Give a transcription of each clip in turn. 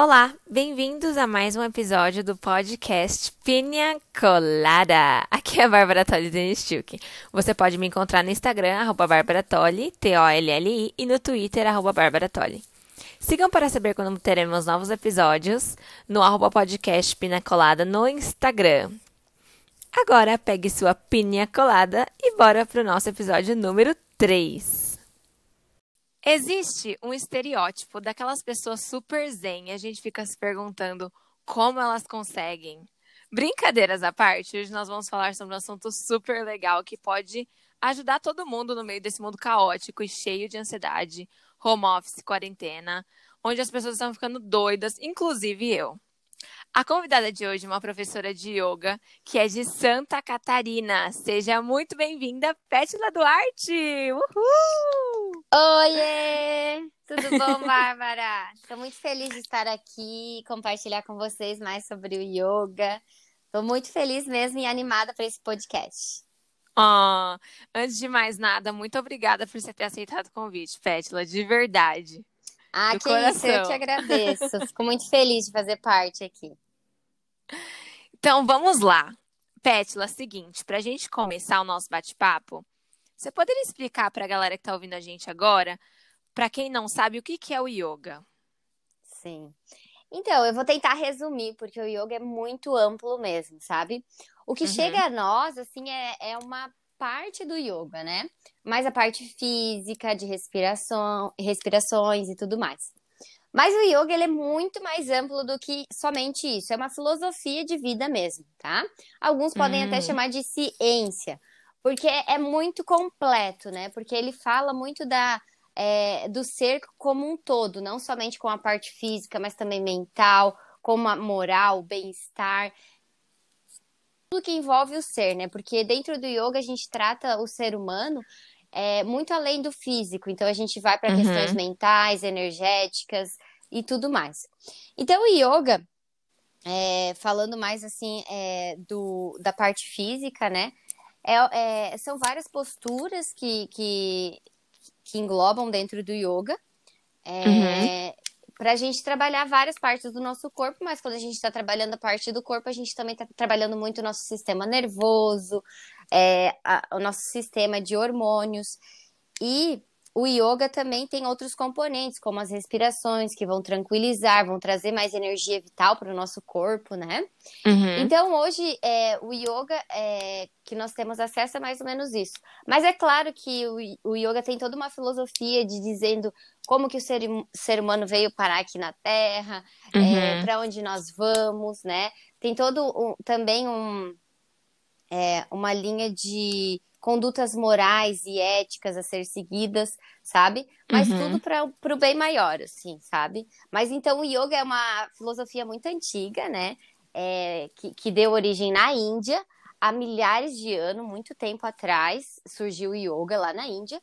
Olá, bem-vindos a mais um episódio do podcast Pinha Colada. Aqui é a Bárbara Tolli Denistuk. Você pode me encontrar no Instagram, arroba Bárbara Tolli, T-O-L-L-I, e no Twitter, arroba Bárbara Tolli. Sigam para saber quando teremos novos episódios no arroba podcast Pinha Colada no Instagram. Agora pegue sua pinha colada e bora para o nosso episódio número 3. Existe um estereótipo daquelas pessoas super zen e a gente fica se perguntando como elas conseguem. Brincadeiras à parte, hoje nós vamos falar sobre um assunto super legal que pode ajudar todo mundo no meio desse mundo caótico e cheio de ansiedade, home office, quarentena, onde as pessoas estão ficando doidas, inclusive eu. A convidada de hoje é uma professora de yoga que é de Santa Catarina. Seja muito bem-vinda, Pétila Duarte! Uhul! Oiê! Tudo bom, Bárbara? Estou muito feliz de estar aqui, compartilhar com vocês mais sobre o yoga. Estou muito feliz mesmo e animada para esse podcast. Oh, antes de mais nada, muito obrigada por você ter aceitado o convite, Pétila, de verdade. Ah, que coração. isso, eu que agradeço. Fico muito feliz de fazer parte aqui. Então, vamos lá. Pétila, seguinte, para a gente começar o nosso bate-papo, você poderia explicar para a galera que está ouvindo a gente agora, para quem não sabe, o que, que é o yoga? Sim. Então, eu vou tentar resumir, porque o yoga é muito amplo mesmo, sabe? O que uhum. chega a nós, assim, é, é uma parte do yoga, né? Mais a parte física, de respiração, respirações e tudo mais. Mas o yoga ele é muito mais amplo do que somente isso. É uma filosofia de vida mesmo, tá? Alguns podem até hum. chamar de ciência, porque é muito completo, né? Porque ele fala muito da, é, do ser como um todo, não somente com a parte física, mas também mental, como a moral, bem-estar tudo que envolve o ser, né? Porque dentro do yoga a gente trata o ser humano é, muito além do físico. Então a gente vai para uhum. questões mentais, energéticas e tudo mais. Então o yoga, é, falando mais assim é, do, da parte física, né? É, é, são várias posturas que, que, que, englobam dentro do yoga. É, uhum para a gente trabalhar várias partes do nosso corpo, mas quando a gente está trabalhando a parte do corpo, a gente também está trabalhando muito o nosso sistema nervoso, é, a, o nosso sistema de hormônios. E o yoga também tem outros componentes, como as respirações, que vão tranquilizar, vão trazer mais energia vital para o nosso corpo, né? Uhum. Então, hoje, é, o yoga é, que nós temos acesso é mais ou menos isso. Mas é claro que o, o yoga tem toda uma filosofia de dizendo como que o ser, ser humano veio parar aqui na Terra, é, uhum. é, para onde nós vamos, né? Tem todo um, também um, é, uma linha de condutas morais e éticas a ser seguidas, sabe? Mas uhum. tudo para o bem maior, assim, sabe? Mas então o yoga é uma filosofia muito antiga, né? É, que, que deu origem na Índia há milhares de anos, muito tempo atrás, surgiu o yoga lá na Índia.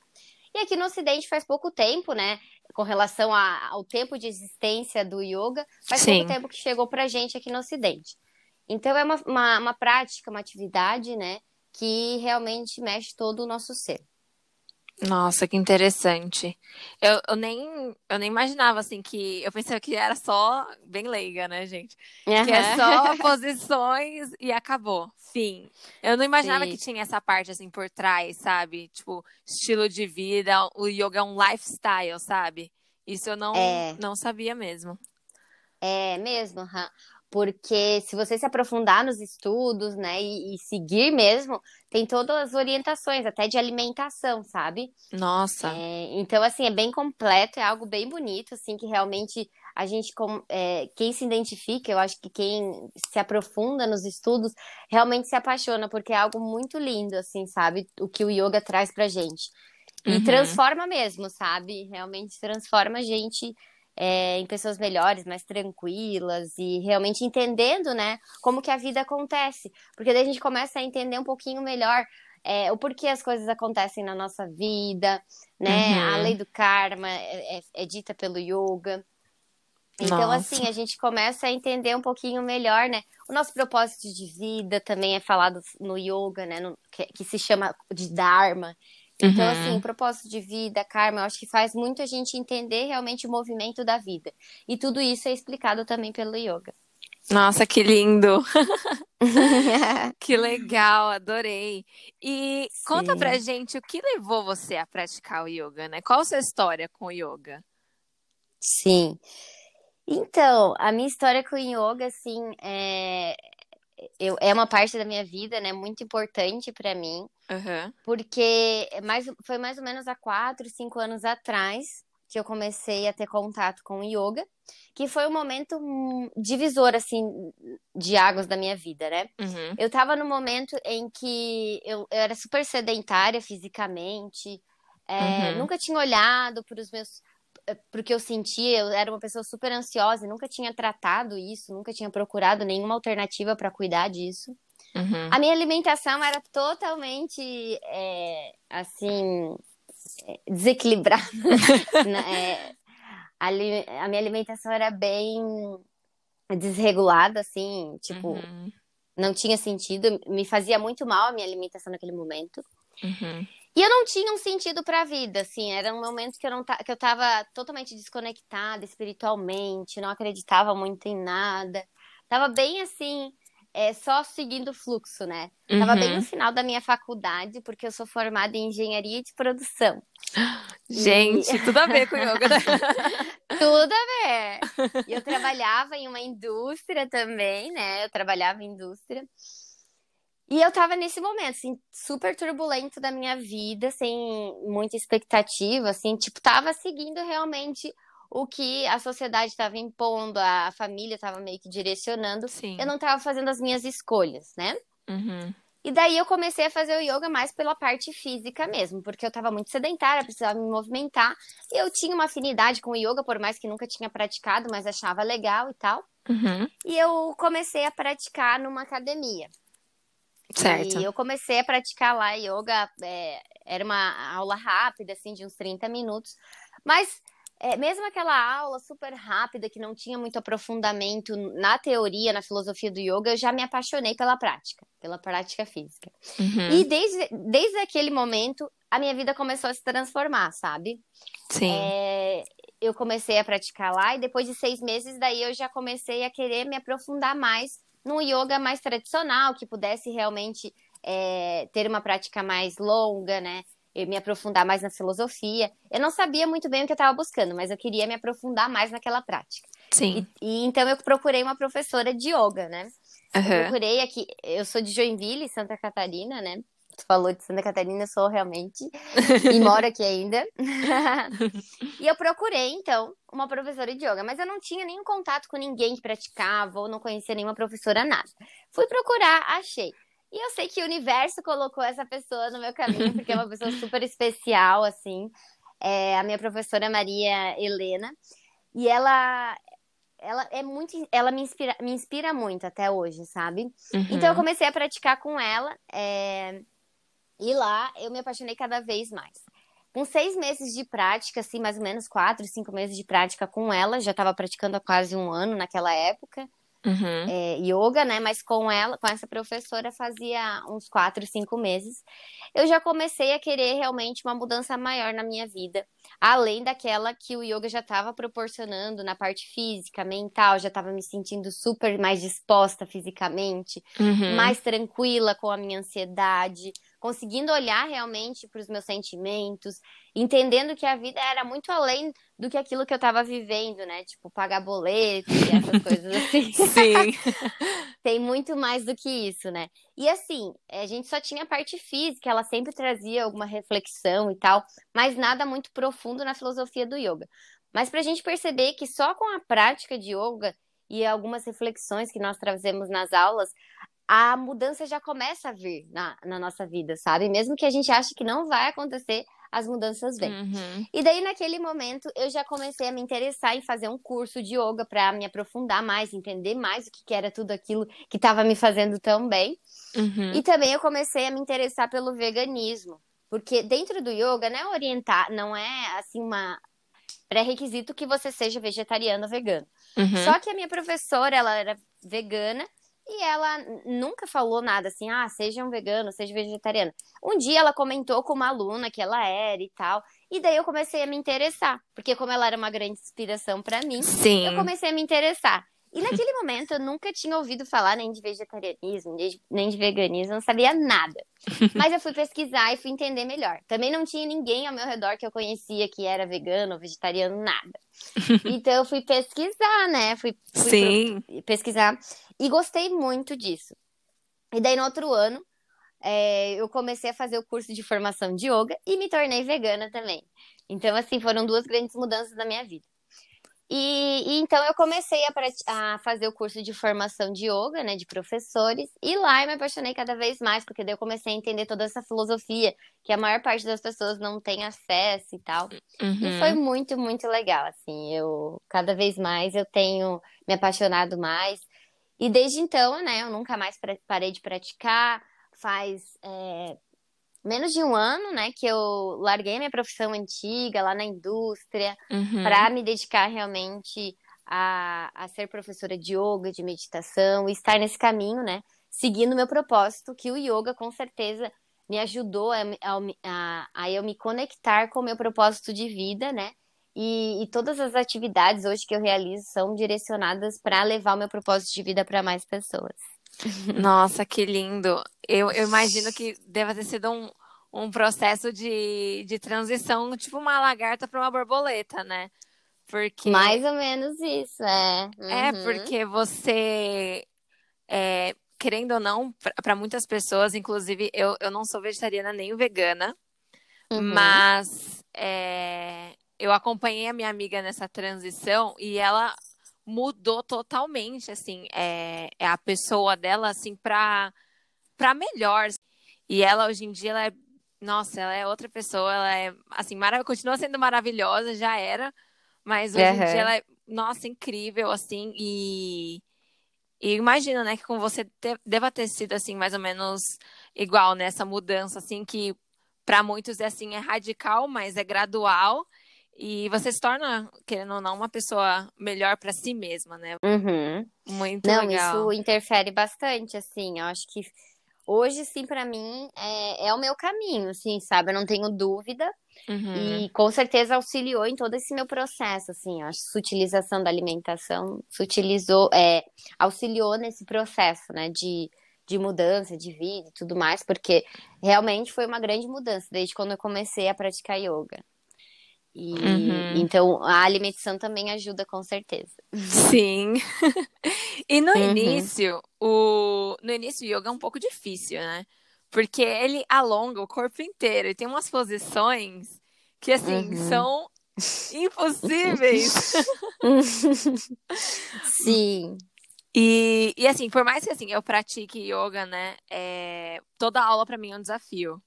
E aqui no Ocidente faz pouco tempo, né? Com relação a, ao tempo de existência do yoga, faz Sim. pouco tempo que chegou pra gente aqui no Ocidente. Então é uma, uma, uma prática, uma atividade, né? Que realmente mexe todo o nosso ser. Nossa, que interessante. Eu, eu, nem, eu nem imaginava, assim, que... Eu pensava que era só... Bem leiga, né, gente? Uhum. Que é só posições e acabou. Fim. Eu não imaginava Sim. que tinha essa parte, assim, por trás, sabe? Tipo, estilo de vida. O yoga é um lifestyle, sabe? Isso eu não, é. não sabia mesmo. É mesmo, porque se você se aprofundar nos estudos, né, e, e, seguir mesmo, tem todas as orientações, até de alimentação, sabe? Nossa. É, então, assim, é bem completo, é algo bem bonito, assim, que realmente a gente, é, quem se identifica, eu acho que quem se aprofunda nos estudos, realmente se apaixona, porque é algo muito lindo, assim, sabe? O que o yoga traz pra gente. E uhum. transforma mesmo, sabe? Realmente transforma a gente é, em pessoas melhores, mais tranquilas e realmente entendendo, né, como que a vida acontece. Porque daí a gente começa a entender um pouquinho melhor é, o porquê as coisas acontecem na nossa vida, né? Uhum. A lei do karma é, é, é dita pelo yoga. Então, Nossa. assim, a gente começa a entender um pouquinho melhor, né? O nosso propósito de vida também é falado no yoga, né? No, que, que, se chama de Dharma, Então, assim, propósito de vida, karma, eu acho que faz muito a gente entender realmente o movimento da vida. E tudo isso é explicado também pelo yoga. Nossa, que lindo! que legal, adorei. E Sim. conta pra gente o que levou você a praticar o yoga, né? Qual a sua história com o yoga? Sim. Então, a minha história com o yoga, assim, é, eu, é uma parte da minha vida, né, muito importante para mim, uhum. porque é mais, foi mais ou menos há quatro, cinco anos atrás que eu comecei a ter contato com o yoga, que foi um momento divisor, assim, de águas da minha vida, né? Uhum. Eu tava no momento em que eu, eu era super sedentária fisicamente, é, uhum. nunca tinha olhado para os meus porque eu sentia, eu era uma pessoa super ansiosa e nunca tinha tratado isso, nunca tinha procurado nenhuma alternativa para cuidar disso. Uhum. A minha alimentação era totalmente, é, assim, é, desequilibrada. É, a, a, minha alimentação era bem desregulada, assim, tipo, uhum. não tinha sentido. Me fazia muito mal a minha alimentação naquele momento. Uhum. E eu não tinha um sentido para a vida, assim, era um momento que eu não que eu tava totalmente desconectada espiritualmente, não acreditava muito em nada. Tava bem assim, é, só seguindo o fluxo, né? Uhum. Tava bem no uhum. final da minha faculdade, porque eu sou formada em engenharia de produção. Gente, e... tudo a ver com yoga. Né? tudo a ver. E eu trabalhava em uma indústria também, né? Eu trabalhava em indústria. E eu tava nesse momento, assim, super turbulento da minha vida, sem muita expectativa, assim, tipo, tava seguindo realmente o que a sociedade estava impondo, a família estava meio que direcionando. Sim. Eu não estava fazendo as minhas escolhas, né? Uhum. E daí eu comecei a fazer o yoga mais pela parte física mesmo, porque eu estava muito sedentária, precisava me movimentar. E eu tinha uma afinidade com o yoga, por mais que nunca tinha praticado, mas achava legal e tal. Uhum. E eu comecei a praticar numa academia. Certo. E eu comecei a praticar lá yoga, é, era uma aula rápida, assim, de uns 30 minutos. Mas é, mesmo aquela aula super rápida, que não tinha muito aprofundamento na teoria, na filosofia do yoga, eu já me apaixonei pela prática, pela prática física. Uhum. E desde, desde aquele momento, a minha vida começou a se transformar, sabe? Sim. É, eu comecei a praticar lá e depois de seis meses, daí eu já comecei a querer me aprofundar mais num yoga mais tradicional, que pudesse realmente é, ter uma prática mais longa, né? Eu me aprofundar mais na filosofia. Eu não sabia muito bem o que eu estava buscando, mas eu queria me aprofundar mais naquela prática. Sim. E, e então eu procurei uma professora de yoga, né? Uhum. Eu procurei aqui, eu sou de Joinville, Santa Catarina, né? Tu falou de Santa Catarina, eu sou realmente. e moro aqui ainda. e eu procurei, então, uma professora de yoga, mas eu não tinha nenhum contato com ninguém que praticava, ou não conhecia nenhuma professora, nada. Fui procurar, achei. E eu sei que o universo colocou essa pessoa no meu caminho, porque é uma pessoa super especial, assim. É a minha professora Maria Helena. E ela ela é muito ela me inspira, me inspira muito até hoje, sabe? Uhum. Então eu comecei a praticar com ela. É... E lá eu me apaixonei cada vez mais. Com seis meses de prática, assim, mais ou menos quatro, cinco meses de prática com ela, já estava praticando há quase um ano naquela época. Uhum. É, yoga, né? Mas com ela, com essa professora, fazia uns quatro, cinco meses. Eu já comecei a querer realmente uma mudança maior na minha vida, além daquela que o yoga já estava proporcionando na parte física, mental, já estava me sentindo super mais disposta fisicamente, uhum. mais tranquila com a minha ansiedade, conseguindo olhar realmente para os meus sentimentos, entendendo que a vida era muito além do que aquilo que eu estava vivendo, né? Tipo, pagar boleto e essas coisas assim. Sim. Tem muito mais do que isso, né? E assim, a gente só tinha a parte física, ela sempre trazia alguma reflexão e tal, mas nada muito profundo na filosofia do yoga. Mas para a gente perceber que só com a prática de yoga e algumas reflexões que nós trazemos nas aulas, a mudança já começa a vir na, na nossa vida, sabe? Mesmo que a gente ache que não vai acontecer, as mudanças vêm. Uhum. E daí, naquele momento, eu já comecei a me interessar em fazer um curso de yoga para me aprofundar mais, entender mais o que, que era tudo aquilo que estava me fazendo tão bem. Uhum. E também eu comecei a me interessar pelo veganismo. Porque dentro do yoga não é orientar, não é assim uma pré-requisito que você seja vegetariano ou vegano. Uhum. Só que a minha professora, ela era vegana E ela nunca falou nada assim, ah, seja um vegano, seja vegetariano. Um dia ela comentou com uma aluna que ela era e tal. E daí eu comecei a me interessar. Porque como ela era uma grande inspiração para mim, Sim. eu comecei a me interessar. E naquele momento eu nunca tinha ouvido falar nem de vegetarianismo, nem de veganismo, não sabia nada. Mas eu fui pesquisar e fui entender melhor. Também não tinha ninguém ao meu redor que eu conhecia que era vegano, vegetariano, nada. Então eu fui pesquisar, né? Fui, fui Sim. pesquisar e gostei muito disso. E daí no outro ano é, eu comecei a fazer o curso de formação de yoga e me tornei vegana também. Então, assim, foram duas grandes mudanças na minha vida. E, e, então eu comecei a, a, fazer o curso de formação de yoga, né, de professores, e lá eu me apaixonei cada vez mais, porque daí eu comecei a entender toda essa filosofia que a maior parte das pessoas não tem acesso e tal. Uhum. E foi muito, muito legal, assim, eu cada vez mais eu tenho me apaixonado mais. E desde então, né, eu nunca mais parei de praticar, faz é, menos de um ano, né, que eu larguei minha profissão antiga lá na indústria Uhum. para me dedicar realmente a, a ser professora de yoga, de meditação e estar nesse caminho, né, seguindo meu propósito, que o yoga com certeza me ajudou a, a, a, eu me conectar com o meu propósito de vida, né, e, e todas as atividades hoje que eu realizo são direcionadas para levar o meu propósito de vida para mais pessoas. Nossa, que lindo. Eu, eu imagino que deva ter sido um, um processo de, de transição, tipo uma lagarta para uma borboleta, né? Porque. Mais ou menos isso, é. É, Uhum. porque você, é, querendo ou não, para muitas pessoas, inclusive eu, eu não sou vegetariana nem vegana, Uhum. mas é, eu acompanhei a minha amiga nessa transição e ela mudou totalmente, assim, é, é a pessoa dela, assim, pra, pra melhor. E ela, hoje em dia, ela é, nossa, ela é outra pessoa, ela é, assim, marav continua sendo maravilhosa, já era, mas hoje em Uhum. dia ela é, nossa, incrível, assim, e, e imagina, né, que com você te- deva ter sido, assim, mais ou menos igual nessa mudança, assim, que para muitos é, assim, é radical, mas é gradual, e você se torna, querendo ou não, uma pessoa melhor para si mesma, né? Uhum. Muito Não, legal. isso interfere bastante, assim. Eu acho que hoje, sim, pra mim, é, é o meu caminho, assim, sabe? Eu não tenho dúvida. Uhum. E com certeza auxiliou em todo esse meu processo, assim. Eu acho que sutilização da alimentação sutilizou, é, auxiliou nesse processo, né? De, de mudança de vida e tudo mais, porque realmente foi uma grande mudança desde quando eu comecei a praticar yoga. E Uhum. então a alimentação também ajuda com certeza. Sim. E no Uhum. início, o... no início o yoga é um pouco difícil, né? Porque ele alonga o corpo inteiro e tem umas posições que, assim, Uhum. são impossíveis. Sim. E, e assim, por mais que assim, eu pratique yoga, né? é, Toda aula pra mim é um desafio.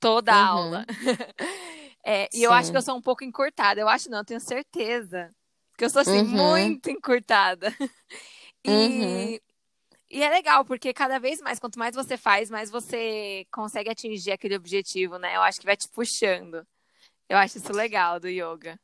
Toda Uhum. aula. É, e eu acho Sim. que eu sou um pouco encurtada. Eu acho não, eu tenho certeza. Que eu sou assim, Uhum. muito encurtada. E, Uhum. e é legal, porque cada vez mais, quanto mais você faz, mais você consegue atingir aquele objetivo, né? Eu acho que vai te puxando. Eu acho isso legal do yoga.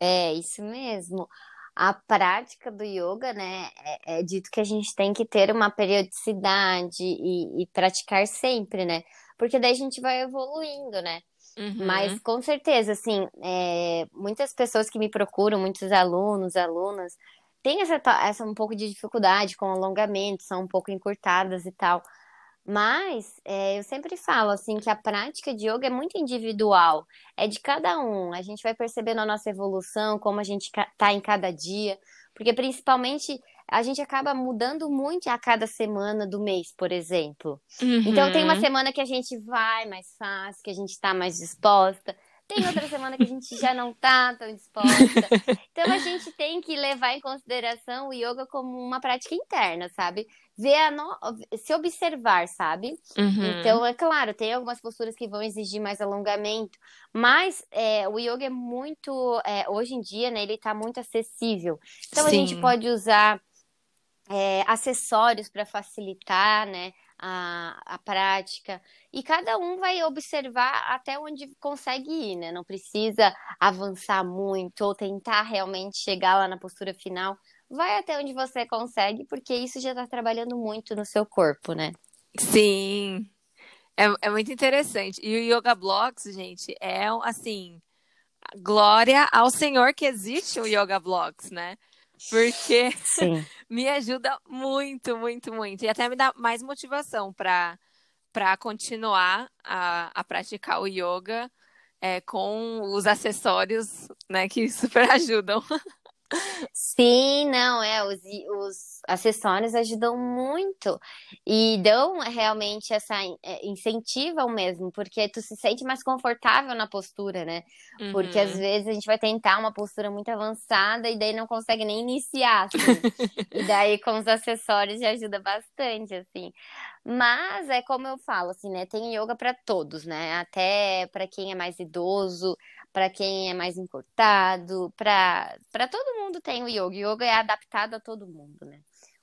É isso mesmo. A prática do yoga, né, é, é dito que a gente tem que ter uma periodicidade e, e praticar sempre, né? Porque daí a gente vai evoluindo, né? Uhum. Mas com certeza, assim, é, muitas pessoas que me procuram, muitos alunos, alunas, têm essa, essa um pouco de dificuldade com alongamento, são um pouco encurtadas e tal. Mas é, eu sempre falo assim que a prática de yoga é muito individual, é de cada um. A gente vai percebendo a nossa evolução, como a gente tá em cada dia, porque principalmente a gente acaba mudando muito a cada semana do mês, por exemplo. Então tem uma Uhum. semana que a gente vai mais fácil, que a gente tá mais disposta. Tem outra semana que a gente já não tá tão disposta. Então a gente tem que levar em consideração o yoga como uma prática interna, sabe? Ver a no... se observar, sabe? Uhum. Então, é claro, tem algumas posturas que vão exigir mais alongamento, mas é, o yoga é muito, é, hoje em dia, né, ele tá muito acessível. Então, a gente Sim. pode usar é, acessórios para facilitar, né, a, a prática. E cada um vai observar até onde consegue ir, né? Não precisa avançar muito ou tentar realmente chegar lá na postura final. Vai até onde você consegue, porque isso já está trabalhando muito no seu corpo, né? Sim. É, é muito interessante. E o Yoga Blocks, gente, é assim, glória ao Senhor que existe o Yoga Blocks, né? Porque me ajuda muito, muito, muito. E até me dá mais motivação para para continuar a, a praticar o yoga é, com os acessórios, né, que super ajudam. Sim, não, é, os, os acessórios ajudam muito e dão realmente essa, é, incentivam mesmo, porque tu se sente mais confortável na postura, né? Uhum. Porque às uhum. vezes a gente vai tentar uma postura muito avançada e daí não consegue nem iniciar, assim. e daí com os acessórios já ajuda bastante, assim. Mas é como eu falo, assim, né? Tem yoga para todos, né? Até para quem é mais idoso, para quem é mais encurtado, para todo mundo tem o yoga. O yoga é adaptado a todo mundo, né?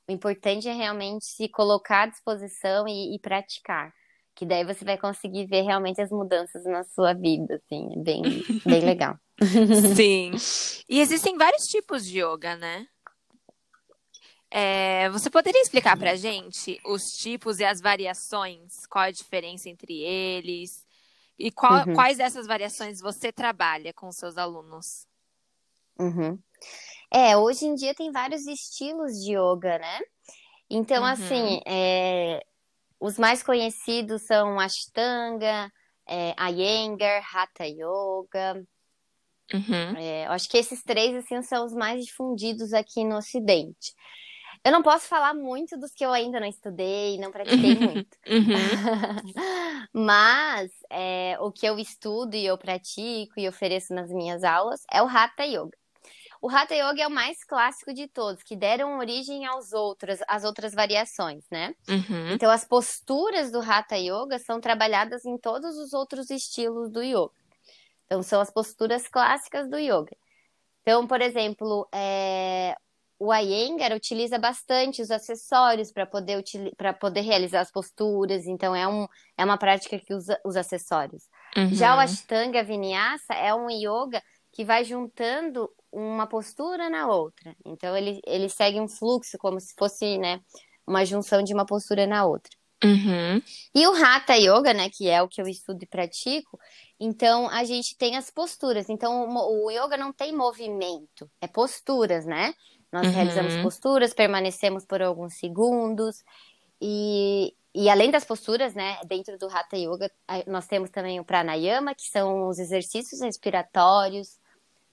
O importante é realmente se colocar à disposição e, e praticar. Que daí você vai conseguir ver realmente as mudanças na sua vida, assim, é bem, bem legal. Sim. E existem vários tipos de yoga, né? É, você poderia explicar pra gente os tipos e as variações? Qual a diferença entre eles? E qual, uhum. quais dessas variações você trabalha com seus alunos? Uhum. É, hoje em dia tem vários estilos de yoga, né? Então, uhum. assim, é, os mais conhecidos são Ashtanga, é, Iyengar, Hatha Yoga. Uhum. É, acho que esses três, assim, são os mais difundidos aqui no Ocidente. Eu não posso falar muito dos que eu ainda não estudei, não pratiquei muito. Uhum. Mas é, o que eu estudo e eu pratico e ofereço nas minhas aulas é o Hatha Yoga. O Hatha Yoga é o mais clássico de todos, que deram origem aos outros, às outras variações, né? Uhum. Então, as posturas do Hatha Yoga são trabalhadas em todos os outros estilos do yoga. Então, são as posturas clássicas do yoga. Então, por exemplo, é, o Iyengar utiliza bastante os acessórios para poder, para poder realizar as posturas, então é, um, é uma prática que usa os acessórios. Uhum. Já o Ashtanga Vinyasa é um yoga que vai juntando uma postura na outra. Então ele, ele segue um fluxo como se fosse né, uma junção de uma postura na outra. Uhum. E o Hatha Yoga, né, que é o que eu estudo e pratico, então a gente tem as posturas. Então o, o yoga não tem movimento, é posturas, né? Nós uhum. realizamos posturas, permanecemos por alguns segundos e, e além das posturas, né, dentro do Hatha Yoga, nós temos também o Pranayama, que são os exercícios respiratórios,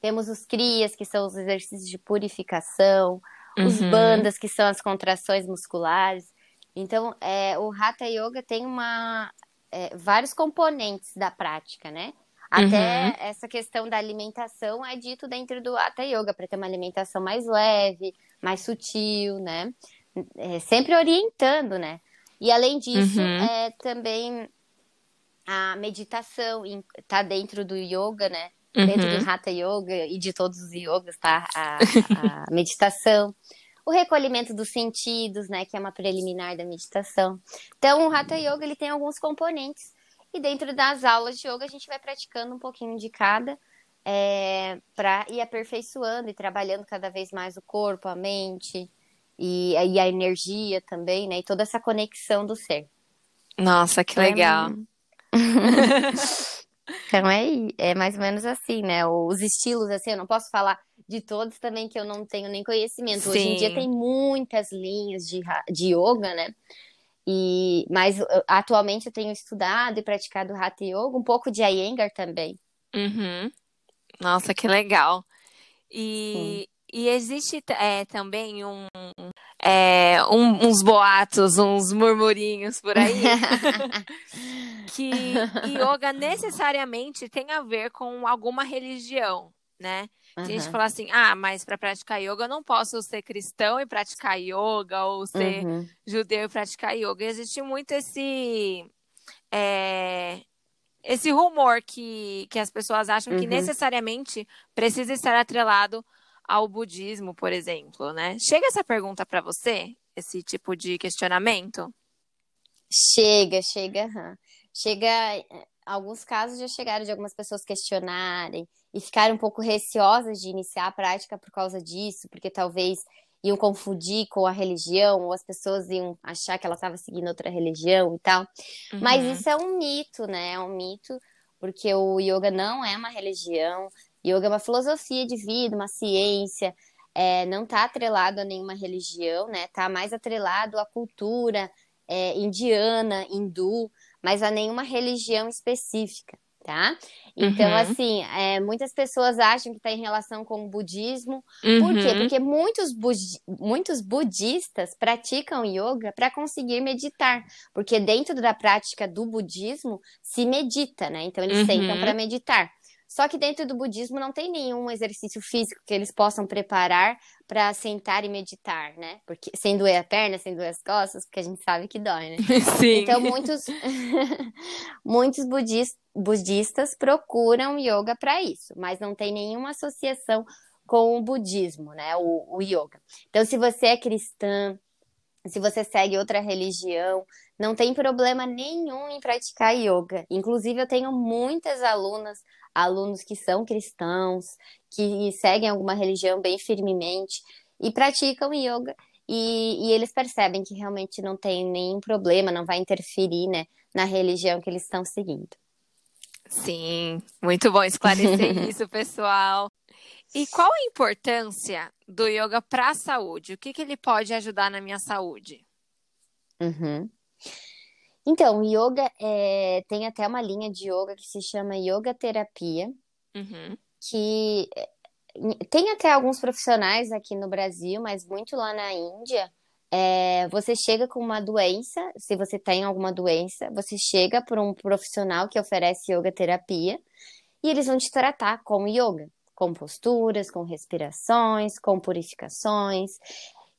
temos os Kriyas, que são os exercícios de purificação, uhum. os Bandhas, que são as contrações musculares. Então, é, o Hatha Yoga tem uma, é, vários componentes da prática, né? Até uhum. essa questão da alimentação é dito dentro do Hatha Yoga, para ter uma alimentação mais leve, mais sutil, né? É, sempre orientando, né? E além disso, uhum. é também a meditação está dentro do yoga, né? Uhum. Dentro do Hatha Yoga e de todos os yogas, tá? A, a meditação. O recolhimento dos sentidos, né? Que é uma preliminar da meditação. Então, o Hatha Yoga, ele tem alguns componentes e dentro das aulas de yoga, a gente vai praticando um pouquinho de cada é, para ir aperfeiçoando e trabalhando cada vez mais o corpo, a mente e, e a energia também, né? E toda essa conexão do ser. Nossa, que então, legal. então é, é mais ou menos assim, né? Os estilos, assim, eu não posso falar de todos também que eu não tenho nem conhecimento. Sim. Hoje em dia tem muitas linhas de, de yoga, né? E, mas atualmente eu tenho estudado e praticado Hatha Yoga, um pouco de Iyengar também. Uhum. Nossa, que legal. E, e existe é, também um, é, um, uns boatos, uns murmurinhos por aí, que yoga necessariamente tem a ver com alguma religião, né? Uhum. Tem gente que fala assim, ah, mas para praticar yoga eu não posso ser cristão e praticar yoga, ou ser uhum. judeu e praticar yoga. E existe muito esse. É, esse rumor que, que as pessoas acham uhum. que necessariamente precisa estar atrelado ao budismo, por exemplo, né? Chega essa pergunta para você, esse tipo de questionamento? Chega, chega, chega. Alguns casos já chegaram de algumas pessoas questionarem e ficarem um pouco receosas de iniciar a prática por causa disso, porque talvez iam confundir com a religião, ou as pessoas iam achar que ela estava seguindo outra religião e tal. Uhum. Mas isso é um mito, né? É um mito, porque o yoga não é uma religião, yoga é uma filosofia de vida, uma ciência, é, não está atrelado a nenhuma religião, né? Está mais atrelado à cultura é, indiana, hindu, mas a nenhuma religião específica tá? Então, uhum. assim, é, muitas pessoas acham que está em relação com o budismo. Uhum. Por quê? Uhum. Porque muitos, budi muitos budistas praticam yoga para conseguir meditar. Porque dentro da prática do budismo se medita, né? Então, eles uhum. sentam para meditar. Só que dentro do budismo não tem nenhum exercício físico que eles possam preparar para sentar e meditar, né? Porque sem doer a perna, sem doer as costas, porque a gente sabe que dói, né? Sim. Então muitos muitos budistas, budistas procuram yoga para isso, mas não tem nenhuma associação com o budismo, né? O, o yoga. Então se você é cristã, se você segue outra religião, não tem problema nenhum em praticar yoga. Inclusive, eu tenho muitas alunas, alunos que são cristãos, que seguem alguma religião bem firmemente e praticam yoga. E, e eles percebem que realmente não tem nenhum problema, não vai interferir né, na religião que eles estão seguindo. Sim, muito bom esclarecer isso, pessoal. E qual a importância do yoga para a saúde? O que, que ele pode ajudar na minha saúde? Uhum. Então, yoga é, tem até uma linha de yoga que se chama yoga terapia, uhum. que é, tem até alguns profissionais aqui no Brasil, mas muito lá na Índia. É, você chega com uma doença, se você tem alguma doença, você chega por um profissional que oferece yoga terapia e eles vão te tratar com yoga, com posturas, com respirações, com purificações.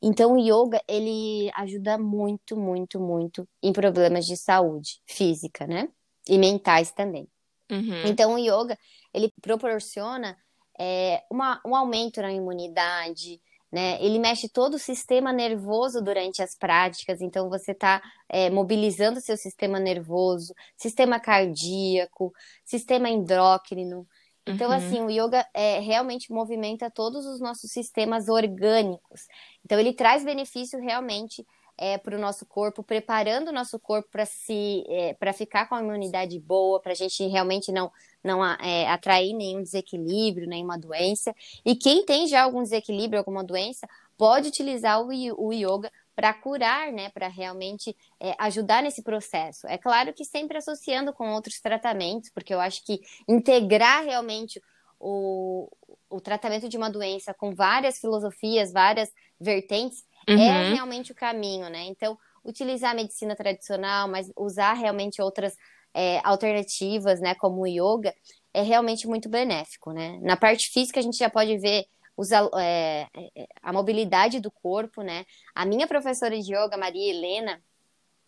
Então, o yoga, ele ajuda muito, muito, muito em problemas de saúde física, né? E mentais também. Uhum. Então, o yoga, ele proporciona é, uma, um aumento na imunidade, né? Ele mexe todo o sistema nervoso durante as práticas, então você está é, mobilizando seu sistema nervoso, sistema cardíaco, sistema endócrino. Então, uhum. assim, o yoga é, realmente movimenta todos os nossos sistemas orgânicos. Então, ele traz benefício realmente é, para o nosso corpo, preparando o nosso corpo para se é, para ficar com a imunidade boa, para a gente realmente não, não é, atrair nenhum desequilíbrio, nenhuma doença. E quem tem já algum desequilíbrio, alguma doença, pode utilizar o, o yoga para curar, né, para realmente é, ajudar nesse processo. É claro que sempre associando com outros tratamentos, porque eu acho que integrar realmente o, o tratamento de uma doença com várias filosofias, várias vertentes, é uhum. é realmente o caminho, né? Então, utilizar a medicina tradicional, mas usar realmente outras é, alternativas, né, como o yoga, é realmente muito benéfico, né? Na parte física, a gente já pode ver os, é, é, a mobilidade do corpo, né? A minha professora de yoga, Maria Helena,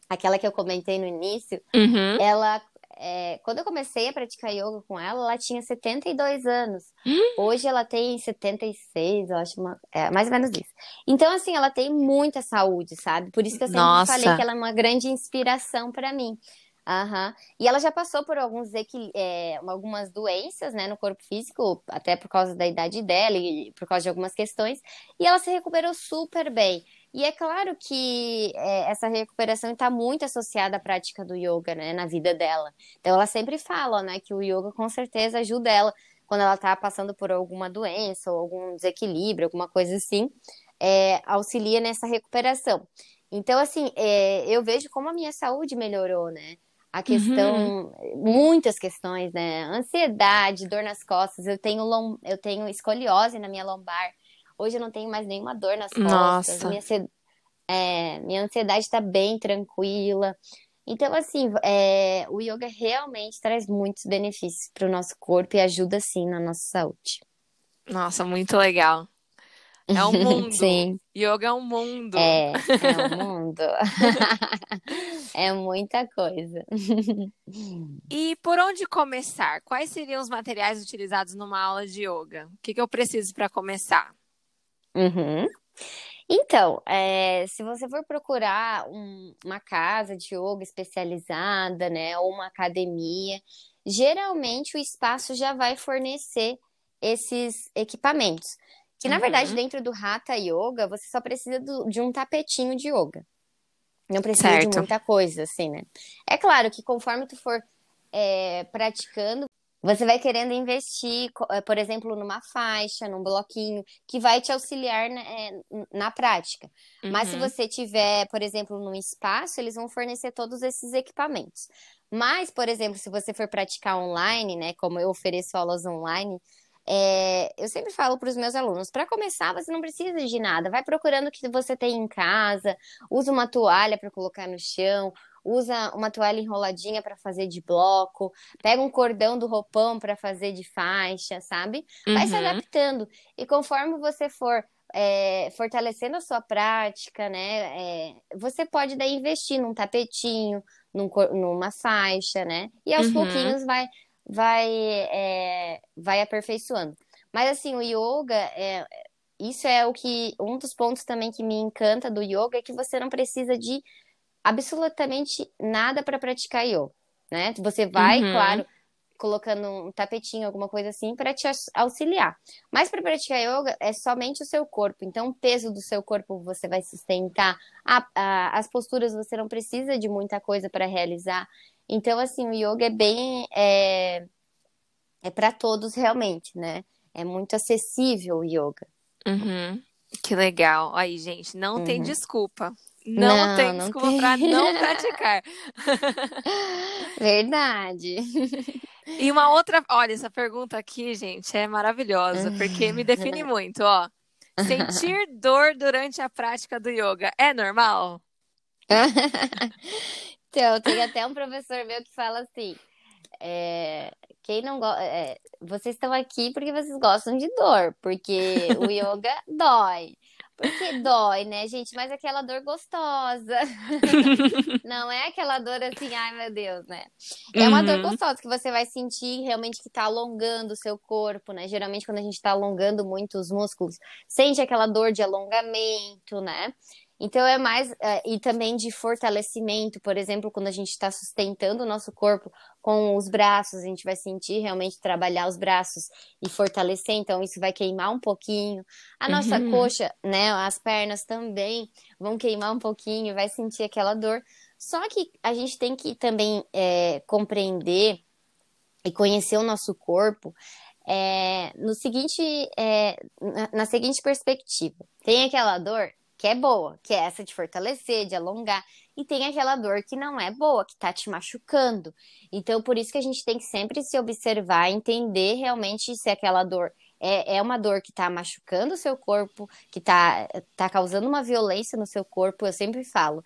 aquela que eu comentei no início, uhum. ela é, quando eu comecei a praticar yoga com ela, ela tinha 72 anos. Uhum. Hoje ela tem 76, eu acho, uma, é, mais ou menos isso. Então, assim, ela tem muita saúde, sabe? Por isso que eu sempre Nossa. falei que ela é uma grande inspiração para mim. Uhum. E ela já passou por alguns é, algumas doenças, né, no corpo físico, até por causa da idade dela e por causa de algumas questões, e ela se recuperou super bem. E é claro que é, essa recuperação está muito associada à prática do yoga, né, na vida dela. Então ela sempre fala, né, que o yoga com certeza ajuda ela quando ela está passando por alguma doença ou algum desequilíbrio, alguma coisa assim, é, auxilia nessa recuperação. Então, assim, é, eu vejo como a minha saúde melhorou, né? A questão, uhum. muitas questões, né? Ansiedade, dor nas costas. Eu tenho, lom, eu tenho escoliose na minha lombar. Hoje eu não tenho mais nenhuma dor nas costas. Nossa. Minha, é, minha ansiedade está bem tranquila. Então, assim, é, o yoga realmente traz muitos benefícios para o nosso corpo e ajuda, sim, na nossa saúde. Nossa, muito legal. É um mundo. Sim. Yoga é um mundo. É, é um mundo. é muita coisa. E por onde começar? Quais seriam os materiais utilizados numa aula de yoga? O que, que eu preciso para começar? Uhum. Então, é, se você for procurar um, uma casa de yoga especializada, né, ou uma academia, geralmente o espaço já vai fornecer esses equipamentos. Que, na uhum. verdade, dentro do Hatha Yoga, você só precisa do, de um tapetinho de yoga. Não precisa certo. de muita coisa, assim, né? É claro que conforme tu for é, praticando, você vai querendo investir, eh, por exemplo, numa faixa, num bloquinho, que vai te auxiliar na, é, na prática. Uhum. Mas se uhum. você tiver, por exemplo, num espaço, eles vão fornecer todos esses equipamentos. Mas, por exemplo, se você for praticar online, né, como eu ofereço aulas online, é, eu sempre falo para os meus alunos: para começar, você não precisa de nada. Vai procurando o que você tem em casa, usa uma toalha para colocar no chão, usa uma toalha enroladinha para fazer de bloco, pega um cordão do roupão para fazer de faixa, sabe? Vai uhum. se adaptando. E conforme você for é, fortalecendo a sua prática, né? É, você pode daí investir num tapetinho, num, numa faixa, né? E aos uhum. pouquinhos vai vai, é, vai aperfeiçoando. Mas assim, o yoga é, isso é o que um dos pontos também que me encanta do yoga é que você não precisa de absolutamente nada para praticar yoga, né? Você vai, uhum. claro, colocando um tapetinho, alguma coisa assim, para te auxiliar. Mas para praticar yoga é somente o seu corpo. Então, o peso do seu corpo você vai sustentar. A, a, as posturas você não precisa de muita coisa para realizar. Então, assim, o yoga é bem. É, é para todos realmente, né? É muito acessível o yoga. Uhum. Que legal. Aí, gente, não uhum. tem desculpa. Não, não tem não desculpa tem. para não praticar. Verdade. E uma outra, olha, essa pergunta aqui, gente, é maravilhosa, porque me define muito, ó. Sentir dor durante a prática do yoga é normal? Então, tem até um professor meu que fala assim: é, quem não gosta. É, vocês estão aqui porque vocês gostam de dor, porque o yoga dói. Porque dói, né, gente? Mas aquela dor gostosa. não é aquela dor assim, ai meu Deus, né? É uma uhum. dor gostosa que você vai sentir realmente que tá alongando o seu corpo, né? Geralmente, quando a gente tá alongando muito os músculos, sente aquela dor de alongamento, né? Então é mais é, e também de fortalecimento, por exemplo, quando a gente está sustentando o nosso corpo com os braços, a gente vai sentir realmente trabalhar os braços e fortalecer, então isso vai queimar um pouquinho. A nossa uhum. coxa, né, as pernas também vão queimar um pouquinho, vai sentir aquela dor. Só que a gente tem que também é, compreender e conhecer o nosso corpo é, no seguinte, é, na, na seguinte perspectiva. Tem aquela dor que é boa, que é essa de fortalecer, de alongar, e tem aquela dor que não é boa, que tá te machucando. Então, por isso que a gente tem que sempre se observar, entender realmente se aquela dor é, é uma dor que tá machucando o seu corpo, que tá, tá causando uma violência no seu corpo, eu sempre falo.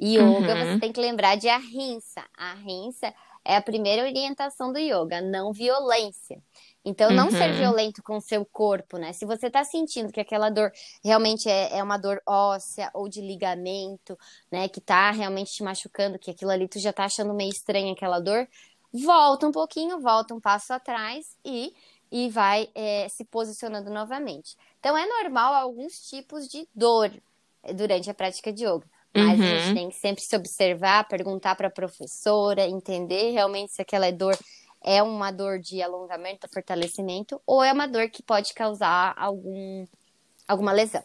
Yoga, uhum. você tem que lembrar de ahimsa. A ahimsa é a primeira orientação do yoga, não violência. Então, não uhum. ser violento com o seu corpo, né? Se você tá sentindo que aquela dor realmente é, é uma dor óssea ou de ligamento, né? Que tá realmente te machucando, que aquilo ali tu já tá achando meio estranho aquela dor, volta um pouquinho, volta um passo atrás e, e vai é, se posicionando novamente. Então, é normal alguns tipos de dor durante a prática de yoga. Mas uhum. a gente uhum. tem que sempre se observar, perguntar para a professora, entender realmente se aquela dor é uma dor de alongamento, fortalecimento, ou é uma dor que pode causar algum, alguma lesão.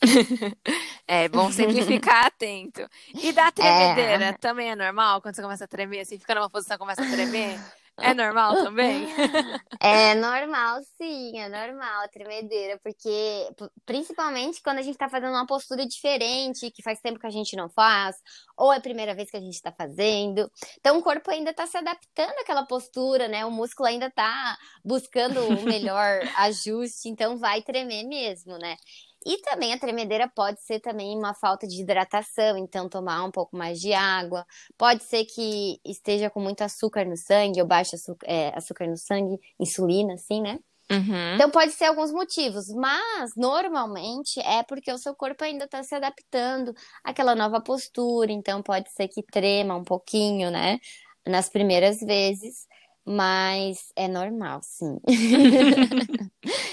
é bom sempre ficar atento. E da tremedeira é... também é normal? Quando você começa a tremer, assim, fica numa posição começa a tremer? É normal também? É normal, sim, é normal a tremedeira, porque principalmente quando a gente tá fazendo uma postura diferente, que faz tempo que a gente não faz, ou é a primeira vez que a gente tá fazendo. Então o corpo ainda tá se adaptando àquela postura, né? O músculo ainda tá buscando o melhor ajuste, então vai tremer mesmo, né? E também a tremedeira pode ser também uma falta de hidratação, então tomar um pouco mais de água. Pode ser que esteja com muito açúcar no sangue, ou baixo açúcar, é, açúcar no sangue, insulina, assim, né? Uhum. Então pode ser alguns motivos, mas normalmente é porque o seu corpo ainda está se adaptando àquela nova postura, então pode ser que trema um pouquinho, né? Nas primeiras vezes. Mas é normal, sim.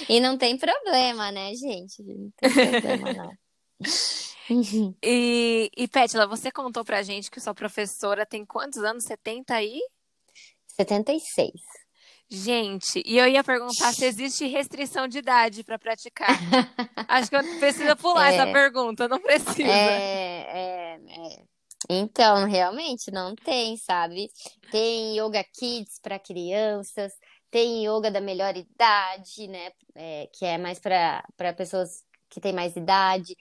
e não tem problema, né, gente? Não tem problema, não. E, e Pétila, você contou pra gente que sua professora tem quantos anos? 70 aí? 76. Gente, e eu ia perguntar se existe restrição de idade para praticar. Acho que eu preciso pular é, essa pergunta, não precisa. É, é, é. Então, realmente não tem, sabe? Tem yoga kids para crianças, tem yoga da melhor idade, né? É, que é mais para pessoas que têm mais idade.